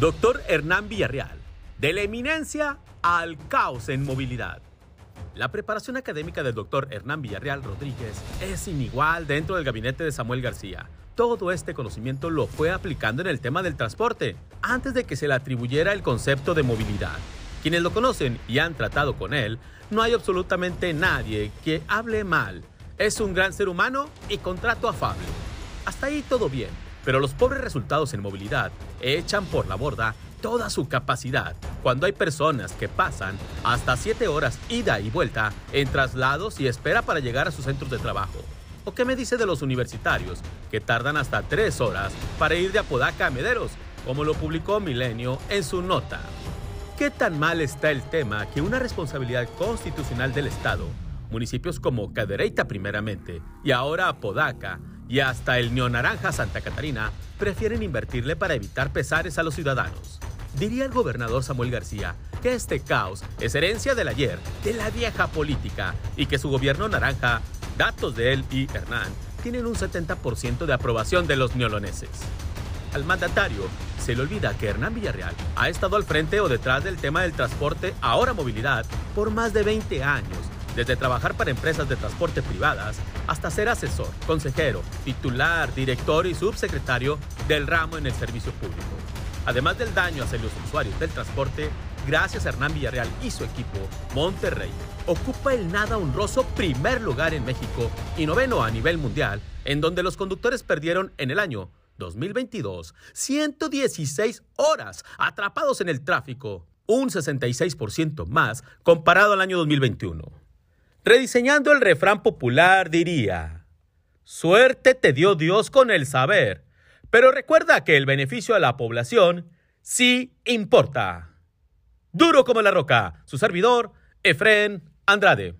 Doctor Hernán Villarreal, de la eminencia al caos en movilidad. La preparación académica del doctor Hernán Villarreal Rodríguez es inigual dentro del gabinete de Samuel García. Todo este conocimiento lo fue aplicando en el tema del transporte, antes de que se le atribuyera el concepto de movilidad. Quienes lo conocen y han tratado con él, no hay absolutamente nadie que hable mal. Es un gran ser humano y contrato afable. Hasta ahí todo bien, pero los pobres resultados en movilidad echan por la borda toda su capacidad cuando hay personas que pasan hasta 7 horas ida y vuelta en traslados y espera para llegar a sus centros de trabajo. ¿O qué me dice de los universitarios que tardan hasta 3 horas para ir de Apodaca a Mederos, como lo publicó Milenio en su nota? ¿Qué tan mal está el tema que una responsabilidad constitucional del Estado, municipios como Cadereyta primeramente y ahora Apodaca, y hasta el neonaranja Santa Catarina prefieren invertirle para evitar pesares a los ciudadanos. Diría el gobernador Samuel García que este caos es herencia del ayer, de la vieja política, y que su gobierno naranja, datos de él y Hernán, tienen un 70% de aprobación de los neoloneses. Al mandatario se le olvida que Hernán Villarreal ha estado al frente o detrás del tema del transporte, ahora movilidad, por más de 20 años desde trabajar para empresas de transporte privadas hasta ser asesor, consejero, titular, director y subsecretario del ramo en el servicio público. Además del daño hacia los usuarios del transporte, gracias a Hernán Villarreal y su equipo, Monterrey ocupa el nada honroso primer lugar en México y noveno a nivel mundial, en donde los conductores perdieron en el año 2022 116 horas atrapados en el tráfico, un 66% más comparado al año 2021. Rediseñando el refrán popular diría, suerte te dio Dios con el saber, pero recuerda que el beneficio a la población sí importa. Duro como la roca, su servidor, Efren Andrade.